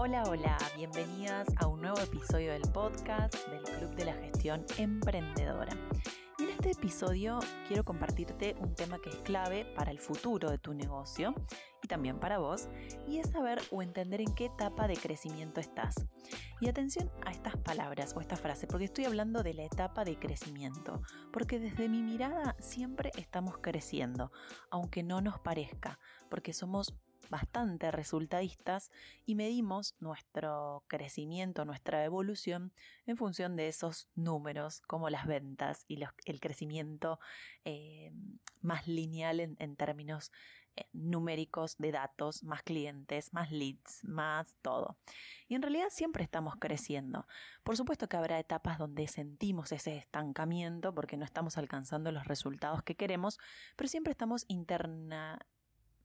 Hola, hola, bienvenidas a un nuevo episodio del podcast del Club de la Gestión Emprendedora. Y en este episodio quiero compartirte un tema que es clave para el futuro de tu negocio y también para vos, y es saber o entender en qué etapa de crecimiento estás. Y atención a estas palabras o esta frase, porque estoy hablando de la etapa de crecimiento, porque desde mi mirada siempre estamos creciendo, aunque no nos parezca, porque somos bastante resultadistas y medimos nuestro crecimiento, nuestra evolución en función de esos números como las ventas y el crecimiento eh, más lineal en, términos eh, numéricos de datos, más clientes, más leads, más todo. Y en realidad siempre estamos creciendo. Por supuesto que habrá etapas donde sentimos ese estancamiento porque no estamos alcanzando los resultados que queremos, pero siempre estamos interna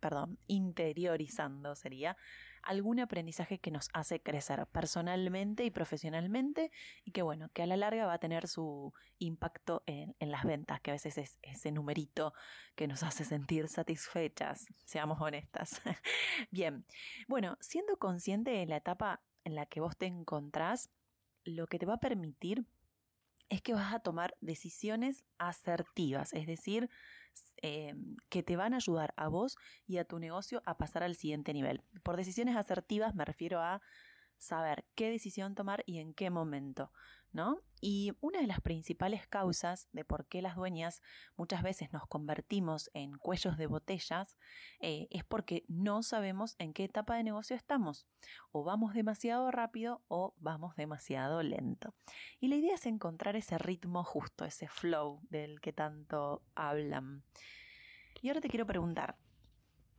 perdón, interiorizando sería algún aprendizaje que nos hace crecer personalmente y profesionalmente y que bueno, que a la larga va a tener su impacto en, las ventas, que a veces es ese numerito que nos hace sentir satisfechas, seamos honestas. Bien, bueno, siendo consciente de la etapa en la que vos te encontrás, lo que te va a permitir es que vas a tomar decisiones asertivas, es decir, eh, que te van a ayudar a vos y a tu negocio a pasar al siguiente nivel. Por decisiones asertivas me refiero a saber qué decisión tomar y en qué momento, ¿no? Y una de las principales causas de por qué las dueñas muchas veces nos convertimos en cuellos de botellas eh, es porque no sabemos en qué etapa de negocio estamos. O vamos demasiado rápido o vamos demasiado lento. Y la idea es encontrar ese ritmo justo, ese flow del que tanto hablan. Y ahora te quiero preguntar,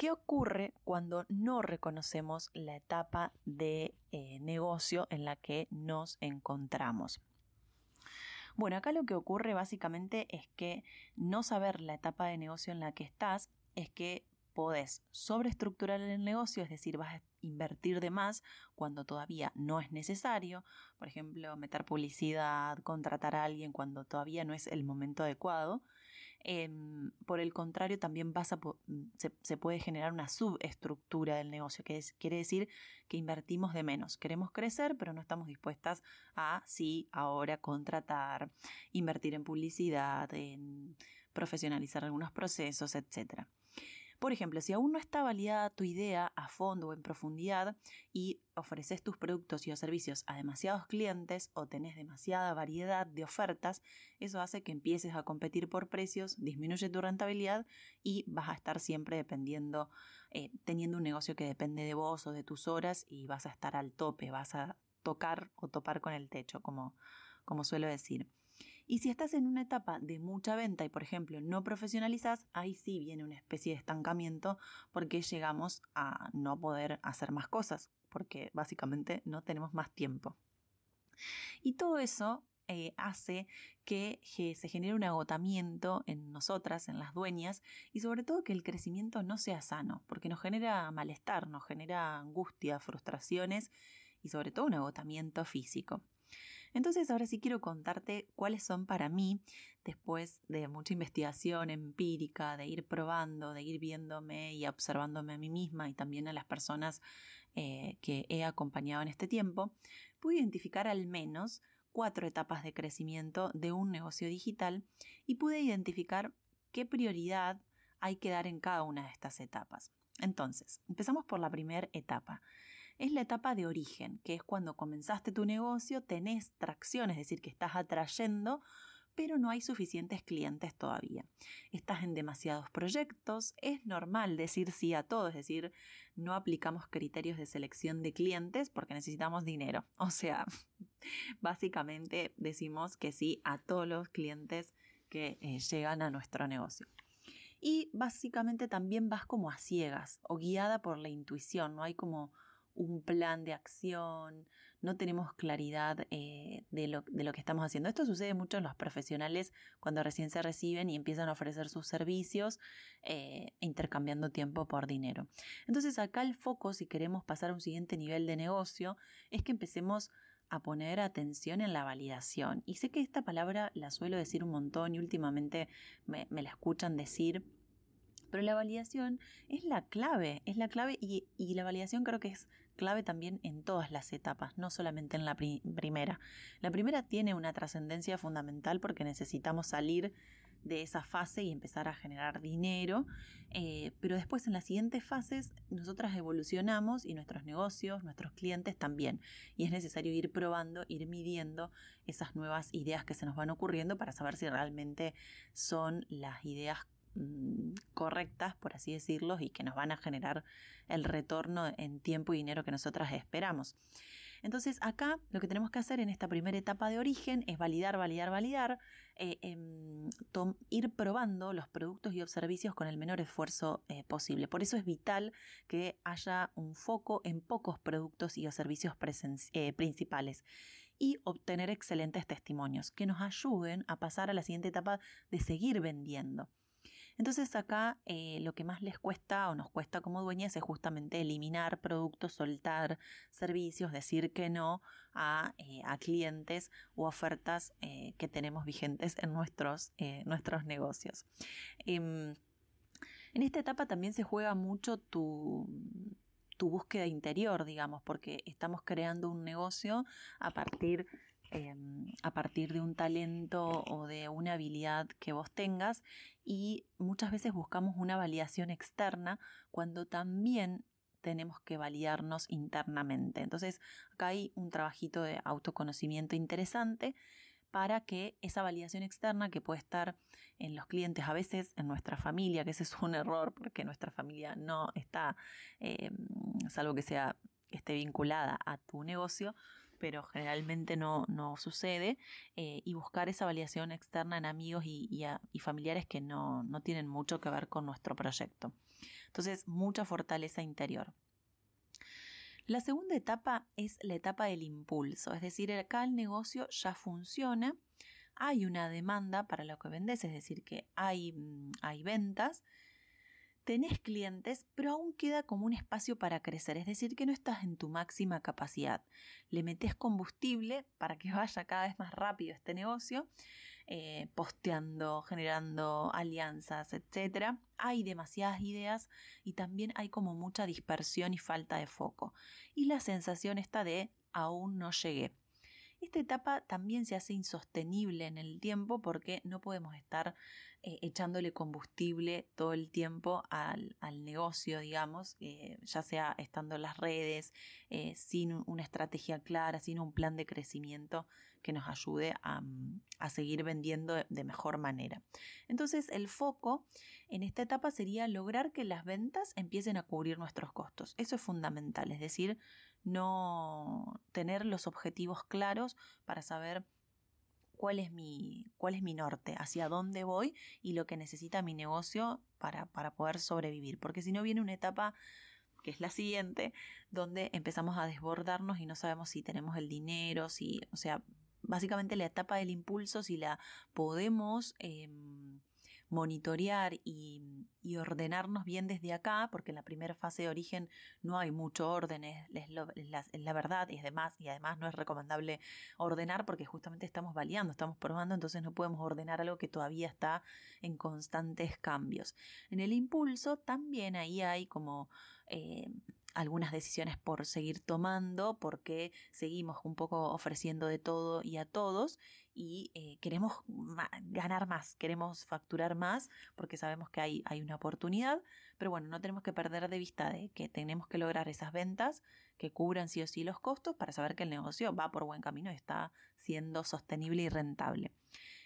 ¿Qué ocurre cuando no reconocemos la etapa de eh, negocio en la que nos encontramos? Bueno, acá lo que ocurre básicamente es que no saber la etapa de negocio en la que estás es que podés sobreestructurar el negocio, es decir, vas a invertir de más cuando todavía no es necesario, por ejemplo, meter publicidad, contratar a alguien cuando todavía no es el momento adecuado. Em, por el contrario, también a, se, puede generar una subestructura del negocio, que quiere decir que invertimos de menos. Queremos crecer, pero no estamos dispuestas a, sí, ahora contratar, invertir en publicidad, en profesionalizar algunos procesos, etcétera. Por ejemplo, si aún no está validada tu idea a fondo o en profundidad y ofreces tus productos y servicios a demasiados clientes o tenés demasiada variedad de ofertas, eso hace que empieces a competir por precios, disminuye tu rentabilidad y vas a estar siempre dependiendo, eh, teniendo un negocio que depende de vos o de tus horas y vas a estar al tope, vas a tocar o topar con el techo, como, como suelo decir. Y si estás en una etapa de mucha venta y, por ejemplo, no profesionalizas, ahí sí viene una especie de estancamiento porque llegamos a no poder hacer más cosas, porque básicamente no tenemos más tiempo. Y todo eso eh, hace que, que, se genere un agotamiento en nosotras, en las dueñas, y sobre todo que el crecimiento no sea sano, porque nos genera malestar, nos genera angustia, frustraciones y sobre todo un agotamiento físico. Entonces ahora sí quiero contarte cuáles son para mí, después de mucha investigación empírica, de ir probando, de ir viéndome y observándome a mí misma y también a las personas eh, que he acompañado en este tiempo, pude identificar al menos cuatro etapas de crecimiento de un negocio digital y pude identificar qué prioridad hay que dar en cada una de estas etapas. Entonces, empezamos por la primera etapa. Es la etapa de origen, que es cuando comenzaste tu negocio, tenés tracción, es decir, que estás atrayendo, pero no hay suficientes clientes todavía. Estás en demasiados proyectos, es normal decir sí a todo, es decir, no aplicamos criterios de selección de clientes porque necesitamos dinero. O sea, básicamente decimos que sí a todos los clientes que eh, llegan a nuestro negocio y básicamente también vas como a ciegas o guiada por la intuición, no hay como un plan de acción, no tenemos claridad eh, de, lo, que estamos haciendo. Esto sucede mucho en los profesionales cuando recién se reciben y empiezan a ofrecer sus servicios eh, intercambiando tiempo por dinero. Entonces acá el foco, si queremos pasar a un siguiente nivel de negocio, es que empecemos a poner atención en la validación. Y sé que esta palabra la suelo decir un montón y últimamente me, la escuchan decir Pero la validación es la clave, es la clave y, la validación creo que es clave también en todas las etapas, no solamente en la primera. La primera tiene una trascendencia fundamental porque necesitamos salir de esa fase y empezar a generar dinero, eh, pero después en las siguientes fases nosotras evolucionamos y nuestros negocios, nuestros clientes también, y es necesario ir probando, ir midiendo esas nuevas ideas que se nos van ocurriendo para saber si realmente son las ideas Mm, correctas, por así decirlo, y que nos van a generar el retorno en tiempo y dinero que nosotras esperamos. Entonces acá lo que tenemos que hacer en esta primera etapa de origen es validar, validar, validar, eh, em, ir probando los productos y servicios con el menor esfuerzo eh, posible. Por eso es vital que haya un foco en pocos productos y servicios eh, principales y obtener excelentes testimonios que nos ayuden a pasar a la siguiente etapa de seguir vendiendo. Entonces acá eh, lo que más les cuesta o nos cuesta como dueñas es justamente eliminar productos, soltar servicios, decir que no a, eh, clientes u ofertas eh, que tenemos vigentes en nuestros, nuestros negocios. Em, en esta etapa también se juega mucho tu, tu búsqueda interior, digamos, porque estamos creando un negocio a partir Em, a partir de un talento o de una habilidad que vos tengas y muchas veces buscamos una validación externa cuando también tenemos que validarnos internamente. Entonces, acá hay un trabajito de autoconocimiento interesante para que esa validación externa que puede estar en los clientes, a veces en nuestra familia, que ese es un error porque nuestra familia no está, em, salvo que sea esté vinculada a tu negocio, pero generalmente no, sucede, eh, y buscar esa validación externa en amigos y, familiares que no, no tienen mucho que ver con nuestro proyecto. Entonces, mucha fortaleza interior. La segunda etapa es la etapa del impulso, es decir, acá el negocio ya funciona, hay una demanda para lo que vendes, es decir, que hay, mm, hay ventas, tenés clientes, pero aún queda como un espacio para crecer, es decir, que no estás en tu máxima capacidad. Le metes combustible para que vaya cada vez más rápido este negocio, eh, posteando, generando alianzas, etc. Hay demasiadas ideas y también hay como mucha dispersión y falta de foco. Y la sensación está de aún no llegué. Esta etapa también se hace insostenible en el tiempo porque no podemos estar eh, echándole combustible todo el tiempo al, negocio, digamos, eh, ya sea estando en las redes, eh, sin una estrategia clara, sin un plan de crecimiento que nos ayude a, mm, seguir vendiendo de mejor manera. Entonces, el foco en esta etapa sería lograr que las ventas empiecen a cubrir nuestros costos. Eso es fundamental, es decir, no tener los objetivos claros para saber cuál es mi, cuál es mi norte, hacia dónde voy y lo que necesita mi negocio para, para poder sobrevivir. Porque si no viene una etapa que es la siguiente, donde empezamos a desbordarnos y no sabemos si tenemos el dinero, si, o sea, básicamente la etapa del impulso, si la podemos em, monitorear y, ordenarnos bien desde acá, porque en la primera fase de origen no hay mucho orden, es, la, verdad y, además, y además no es recomendable ordenar porque justamente estamos validando, estamos probando, entonces no podemos ordenar algo que todavía está en constantes cambios. En el impulso también ahí hay como... Eh, algunas decisiones por seguir tomando, porque seguimos un poco ofreciendo de todo y a todos y eh, queremos ganar más, queremos facturar más porque sabemos que hay, hay una oportunidad, pero bueno, no tenemos que perder de vista de que tenemos que lograr esas ventas que cubran sí o sí los costos para saber que el negocio va por buen camino y está siendo sostenible y rentable.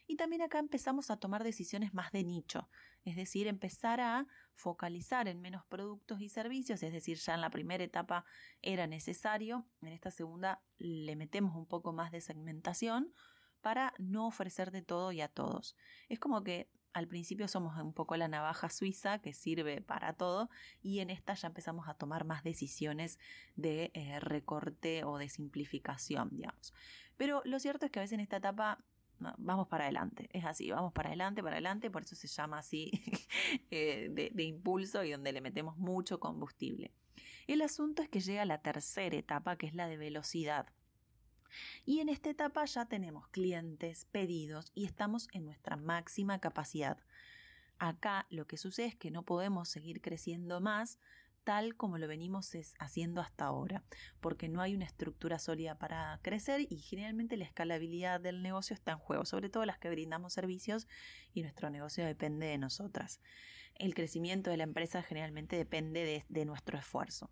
Y también acá empezamos a tomar decisiones más de nicho, es decir, empezar a focalizar en menos productos y servicios, es decir, ya en la primera etapa era necesario, en esta segunda le metemos un poco más de segmentación para no ofrecer de todo y a todos. Es como que al principio somos un poco la navaja suiza que sirve para todo y en esta ya empezamos a tomar más decisiones de eh, recorte o de simplificación, digamos. Pero lo cierto es que a veces en esta etapa vamos para adelante, es así, vamos para adelante, para adelante, por eso se llama así eh, de, impulso y donde le metemos mucho combustible. El asunto es que llega la tercera etapa, que es la de velocidad. Y en esta etapa ya tenemos clientes, pedidos y estamos en nuestra máxima capacidad. Acá lo que sucede es que no podemos seguir creciendo más tal como lo venimos haciendo hasta ahora, porque no hay una estructura sólida para crecer y generalmente la escalabilidad del negocio está en juego, sobre todo las que brindamos servicios y nuestro negocio depende de nosotras. El crecimiento de la empresa generalmente depende de, nuestro esfuerzo.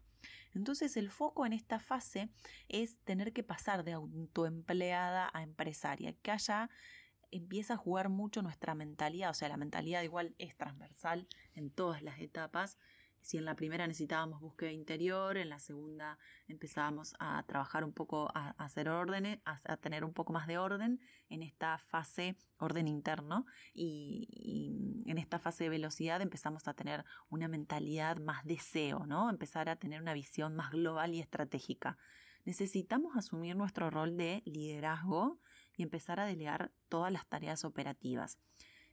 Entonces el foco en esta fase es tener que pasar de autoempleada a empresaria, que haya empieza a jugar mucho nuestra mentalidad, o sea, la mentalidad igual es transversal en todas las etapas si en la primera necesitábamos búsqueda interior, en la segunda empezábamos a trabajar un poco, a, hacer órdenes, a, tener un poco más de orden en esta fase orden interno y, y, en esta fase de velocidad empezamos a tener una mentalidad más deseo, ¿no? Empezar a tener una visión más global y estratégica. Necesitamos asumir nuestro rol de liderazgo y empezar a delegar todas las tareas operativas.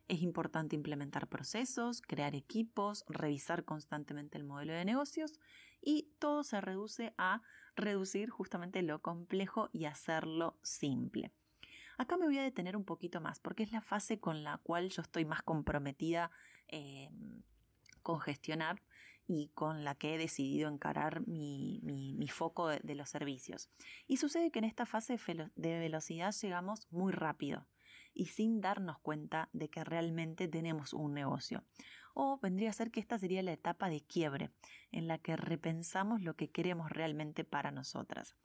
Es importante implementar procesos, crear equipos, revisar constantemente el modelo de negocios y todo se reduce a reducir justamente lo complejo y hacerlo simple. Acá me voy a detener un poquito más porque es la fase con la cual yo estoy más comprometida em, con gestionar y con la que he decidido encarar mi, foco de, de, los servicios. Y sucede que en esta fase de velocidad llegamos muy rápido y sin darnos cuenta de que realmente tenemos un negocio. O vendría a ser que esta sería la etapa de quiebre, en la que repensamos lo que queremos realmente para nosotras.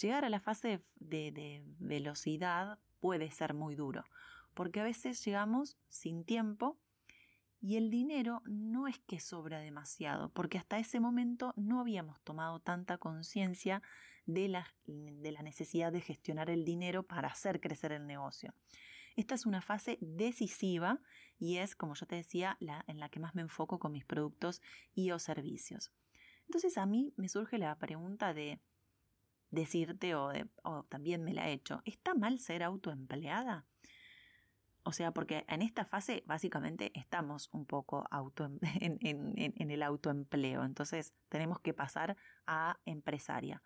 Llegar a la fase de, de velocidad puede ser muy duro, porque a veces llegamos sin tiempo y el dinero no es que sobra demasiado, porque hasta ese momento no habíamos tomado tanta conciencia de la, de la, necesidad de gestionar el dinero para hacer crecer el negocio. Esta es una fase decisiva y es, como yo te decía, la en la que más me enfoco con mis productos y o servicios. Entonces a mí me surge la pregunta de decirte, o, también me la he hecho, ¿está mal ser autoempleada? O sea, porque en esta fase básicamente estamos un poco en, en, el autoempleo, entonces tenemos que pasar a empresaria.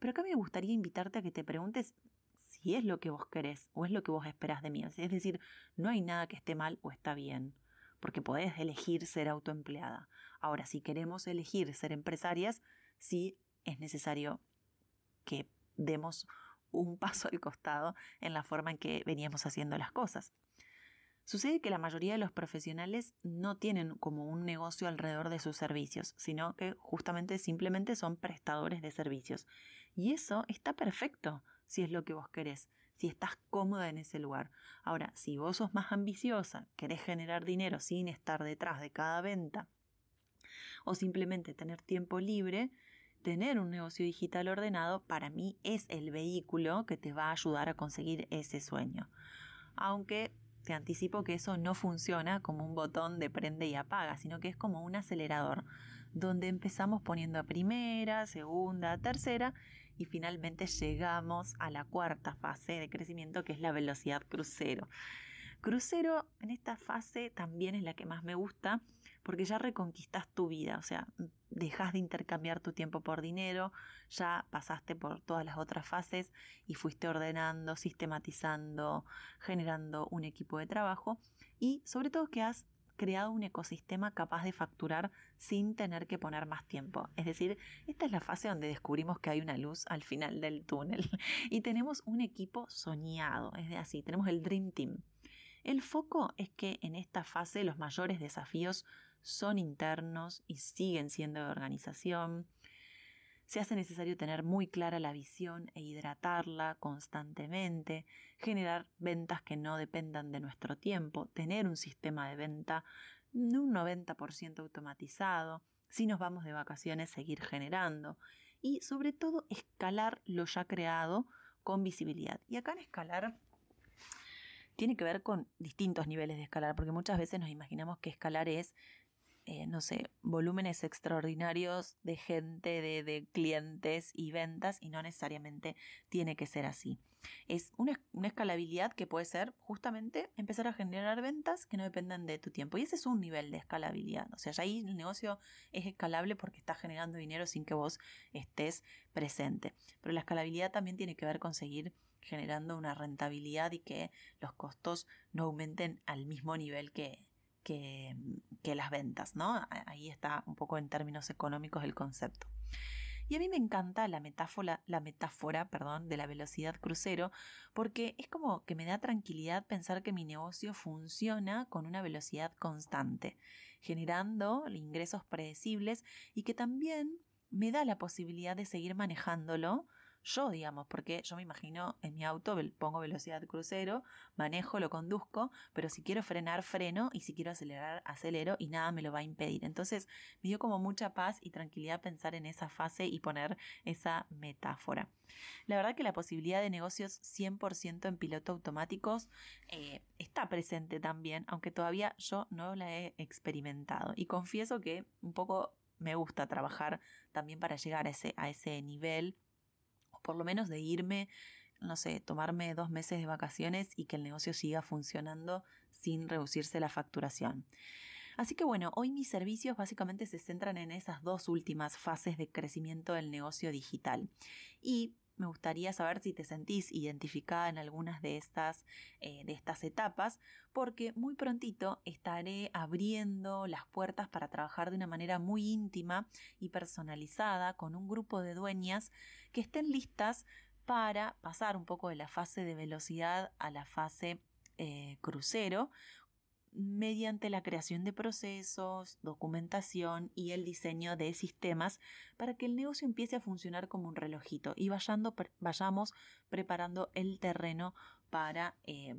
Pero acá me gustaría invitarte a que te preguntes si es lo que vos querés o es lo que vos esperás de mí. Es decir, no hay nada que esté mal o está bien, porque podés elegir ser autoempleada. Ahora, si queremos elegir ser empresarias, sí es necesario que demos un paso al costado en la forma en que veníamos haciendo las cosas. Sucede que la mayoría de los profesionales no tienen como un negocio alrededor de sus servicios, sino que justamente simplemente son prestadores de servicios. Y eso está perfecto si es lo que vos querés, si estás cómoda en ese lugar. Ahora, si vos sos más ambiciosa, querés generar dinero sin estar detrás de cada venta, o simplemente tener tiempo libre, tener un negocio digital ordenado para mí es el vehículo que te va a ayudar a conseguir ese sueño. Aunque te anticipo que eso no funciona como un botón de prende y apaga, sino que es como un acelerador, donde empezamos poniendo a primera, segunda, tercera y finalmente llegamos a la cuarta fase de crecimiento que es la velocidad crucero. Crucero en esta fase también es la que más me gusta porque ya reconquistas tu vida, o sea, dejas de intercambiar tu tiempo por dinero, ya pasaste por todas las otras fases y fuiste ordenando, sistematizando, generando un equipo de trabajo y sobre todo que has creado un ecosistema capaz de facturar sin tener que poner más tiempo. Es decir, esta es la fase donde descubrimos que hay una luz al final del túnel y tenemos un equipo soñado, es de así, tenemos el Dream Team. El foco es que en esta fase los mayores desafíos son internos y siguen siendo de organización, se hace necesario tener muy clara la visión e hidratarla constantemente, generar ventas que no dependan de nuestro tiempo, tener un sistema de venta un 90% automatizado, si nos vamos de vacaciones seguir generando y sobre todo escalar lo ya creado con visibilidad. Y acá en escalar tiene que ver con distintos niveles de escalar, porque muchas veces nos imaginamos que escalar es eh, no sé, volúmenes extraordinarios de gente, de, clientes y ventas y no necesariamente tiene que ser así. Es una, escalabilidad que puede ser justamente empezar a generar ventas que no dependan de tu tiempo. Y ese es un nivel de escalabilidad. O sea, ya ahí el negocio es escalable porque está generando dinero sin que vos estés presente. Pero la escalabilidad también tiene que ver con seguir generando una rentabilidad y que los costos no aumenten al mismo nivel que, que las ventas, ¿no? Ahí está un poco en términos económicos el concepto. Y a mí me encanta la metáfora, la metáfora perdón, de la velocidad crucero porque es como que me da tranquilidad pensar que mi negocio funciona con una velocidad constante, generando ingresos predecibles y que también me da la posibilidad de seguir manejándolo yo, digamos, porque yo me imagino en mi auto pongo velocidad crucero, manejo, lo conduzco, pero si quiero frenar, freno y si quiero acelerar, acelero y nada me lo va a impedir. Entonces me dio como mucha paz y tranquilidad pensar en esa fase y poner esa metáfora. La verdad que la posibilidad de negocios 100% en piloto automáticos eh, está presente también, aunque todavía yo no la he experimentado. Y confieso que un poco me gusta trabajar también para llegar ese, a ese nivel por lo menos de irme, no sé, tomarme dos meses de vacaciones y que el negocio siga funcionando sin reducirse la facturación. Así que bueno, hoy mis servicios básicamente se centran en esas dos últimas fases de crecimiento del negocio digital. Y me gustaría saber si te sentís identificada en algunas de estas, eh, de estas etapas, porque muy prontito estaré abriendo las puertas para trabajar de una manera muy íntima y personalizada con un grupo de dueñas que estén listas para pasar un poco de la fase de velocidad a la fase eh, crucero mediante la creación de procesos, documentación y el diseño de sistemas para que el negocio empiece a funcionar como un relojito y vayamos preparando el terreno para, eh,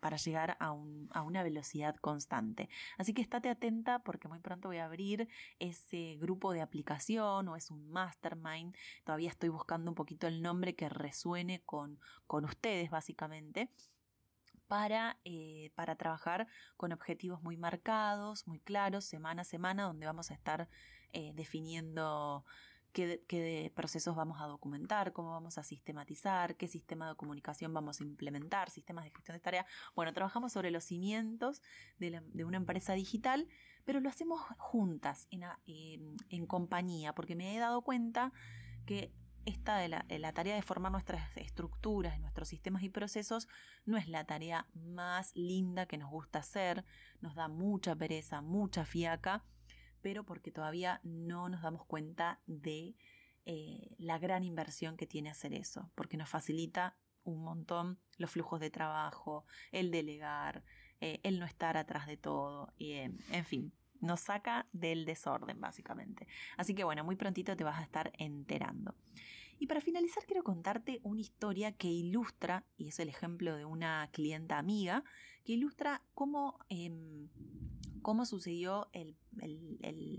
para llegar a, a, una velocidad constante. Así que estate atenta porque muy pronto voy a abrir ese grupo de aplicación o es un mastermind. Todavía estoy buscando un poquito el nombre que resuene con, con ustedes básicamente para, eh, para trabajar con objetivos muy marcados, muy claros, semana a semana, donde vamos a estar eh, definiendo qué, procesos vamos a documentar, cómo vamos a sistematizar, qué sistema de comunicación vamos a implementar, sistemas de gestión de tareas. Bueno, trabajamos sobre los cimientos de, una empresa digital, pero lo hacemos juntas, en, en compañía, porque me he dado cuenta que esta de la, tarea de formar nuestras estructuras, nuestros sistemas y procesos, no es la tarea más linda que nos gusta hacer, nos da mucha pereza, mucha fiaca, pero porque todavía no nos damos cuenta de eh, la gran inversión que tiene hacer eso, porque nos facilita un montón los flujos de trabajo, el delegar, eh, el no estar atrás de todo, y, eh, en fin, nos saca del desorden básicamente. Así que bueno, muy prontito te vas a estar enterando. Y para finalizar quiero contarte una historia que ilustra, y es el ejemplo de una clienta amiga, que ilustra cómo, em, cómo sucedió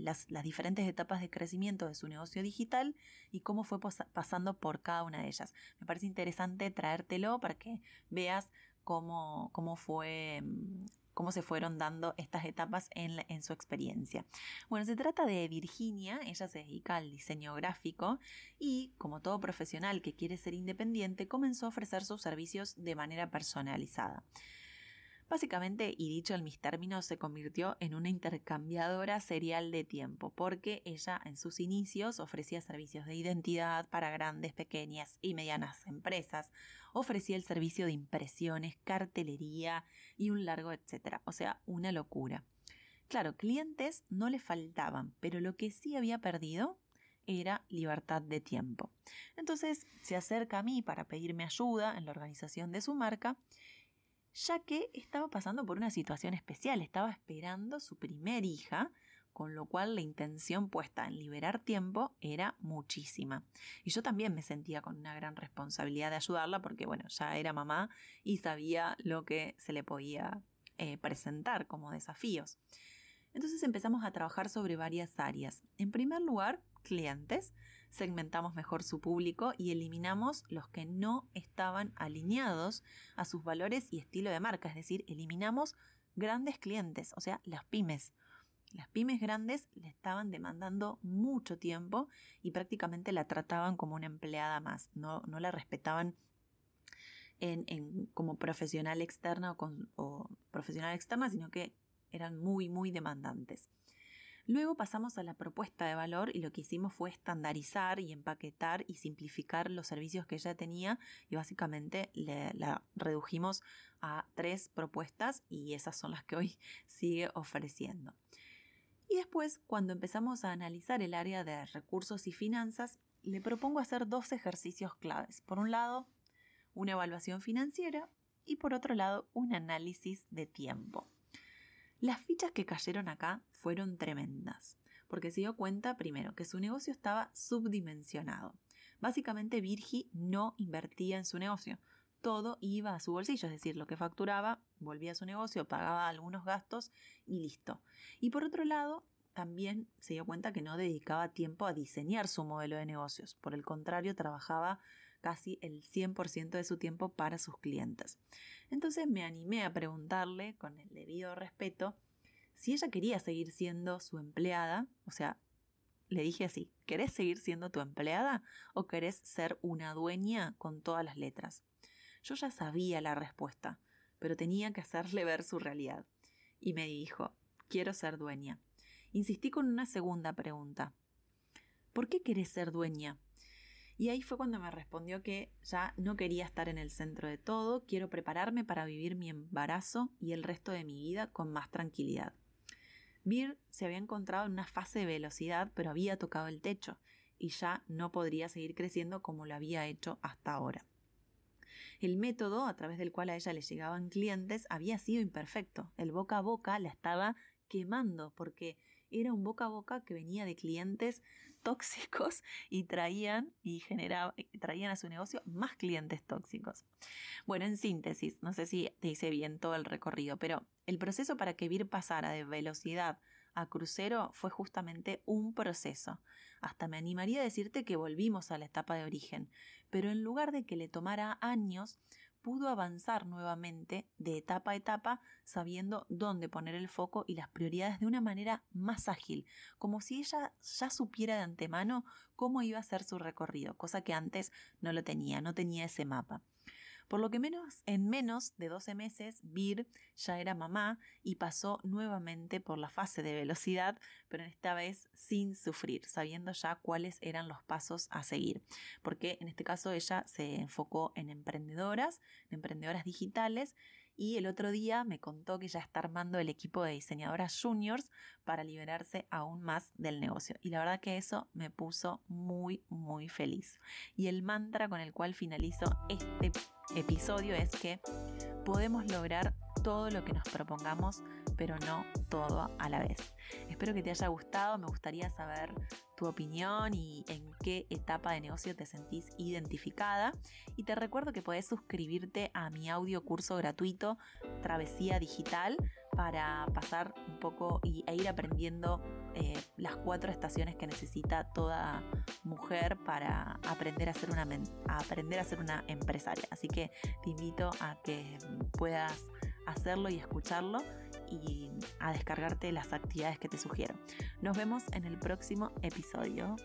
las, las, diferentes etapas de crecimiento de su negocio digital y cómo fue pasando por cada una de ellas. Me parece interesante traértelo para que veas cómo, cómo fue em, cómo se fueron dando estas etapas en, su experiencia. Bueno, se trata de Virginia, ella se dedica al diseño gráfico y, como todo profesional que quiere ser independiente, comenzó a ofrecer sus servicios de manera personalizada. Básicamente, y dicho en mis términos, se convirtió en una intercambiadora serial de tiempo, porque ella en sus inicios ofrecía servicios de identidad para grandes, pequeñas y medianas empresas, ofrecía el servicio de impresiones, cartelería y un largo etcétera, o sea, una locura. Claro, clientes no le faltaban, pero lo que sí había perdido era libertad de tiempo. Entonces se acerca a mí para pedirme ayuda en la organización de su marca ya que estaba pasando por una situación especial, estaba esperando su primer hija, con lo cual la intención puesta en liberar tiempo era muchísima. Y yo también me sentía con una gran responsabilidad de ayudarla porque, bueno, ya era mamá y sabía lo que se le podía eh, presentar como desafíos. Entonces empezamos a trabajar sobre varias áreas. En primer lugar, clientes, segmentamos mejor su público y eliminamos los que no estaban alineados a sus valores y estilo de marca, es decir, eliminamos grandes clientes, o sea, las pymes. Las pymes grandes le estaban demandando mucho tiempo y prácticamente la trataban como una empleada más, no, no la respetaban en, como profesional externa o, profesional externa, sino que eran muy, muy demandantes. Luego pasamos a la propuesta de valor y lo que hicimos fue estandarizar y empaquetar y simplificar los servicios que ella tenía y básicamente la redujimos a tres propuestas y esas son las que hoy sigue ofreciendo. Y después, cuando empezamos a analizar el área de recursos y finanzas, le propongo hacer dos ejercicios claves. Por un lado, una evaluación financiera y por otro lado, un análisis de tiempo. Las fichas que cayeron acá fueron tremendas, porque se dio cuenta primero que su negocio estaba subdimensionado. Básicamente Virgi no invertía en su negocio, todo iba a su bolsillo, es decir, lo que facturaba volvía a su negocio, pagaba algunos gastos y listo. Y por otro lado, también se dio cuenta que no dedicaba tiempo a diseñar su modelo de negocios, por el contrario, trabajaba casi el 100% de su tiempo para sus clientes. Entonces me animé a preguntarle, con el debido respeto, si ella quería seguir siendo su empleada, o sea, le dije así, ¿querés seguir siendo tu empleada o querés ser una dueña con todas las letras? Yo ya sabía la respuesta, pero tenía que hacerle ver su realidad. Y me dijo, quiero ser dueña. Insistí con una segunda pregunta. ¿Por qué querés ser dueña? Y ahí fue cuando me respondió que ya no quería estar en el centro de todo, quiero prepararme para vivir mi embarazo y el resto de mi vida con más tranquilidad. Bir se había encontrado en una fase de velocidad, pero había tocado el techo y ya no podría seguir creciendo como lo había hecho hasta ahora. El método a través del cual a ella le llegaban clientes había sido imperfecto. El boca a boca la estaba quemando porque era un boca a boca que venía de clientes tóxicos y traían y generaba, traían a su negocio más clientes tóxicos. Bueno, en síntesis, no sé si te hice bien todo el recorrido, pero el proceso para que Vir pasara de velocidad a crucero fue justamente un proceso. Hasta me animaría a decirte que volvimos a la etapa de origen, pero en lugar de que le tomara años, pudo avanzar nuevamente de etapa a etapa sabiendo dónde poner el foco y las prioridades de una manera más ágil, como si ella ya supiera de antemano cómo iba a ser su recorrido, cosa que antes no lo tenía, no tenía ese mapa. Por lo que menos, en menos de 12 meses, Bir ya era mamá y pasó nuevamente por la fase de velocidad, pero esta vez sin sufrir, sabiendo ya cuáles eran los pasos a seguir. Porque en este caso ella se enfocó en emprendedoras, en emprendedoras digitales, y el otro día me contó que ya está armando el equipo de diseñadoras juniors para liberarse aún más del negocio. Y la verdad que eso me puso muy, muy feliz. Y el mantra con el cual finalizo este episodio es que podemos lograr todo lo que nos propongamos, pero no todo a la vez. Espero que te haya gustado, me gustaría saber tu opinión y en qué etapa de negocio te sentís identificada. Y te recuerdo que podés suscribirte a mi audio curso gratuito Travesía Digital para pasar un poco y, e ir aprendiendo eh, las cuatro estaciones que necesita toda mujer para aprender a ser una, a aprender a ser una empresaria. Así que te invito a que puedas hacerlo y escucharlo y a descargarte las actividades que te sugiero. Nos vemos en el próximo episodio.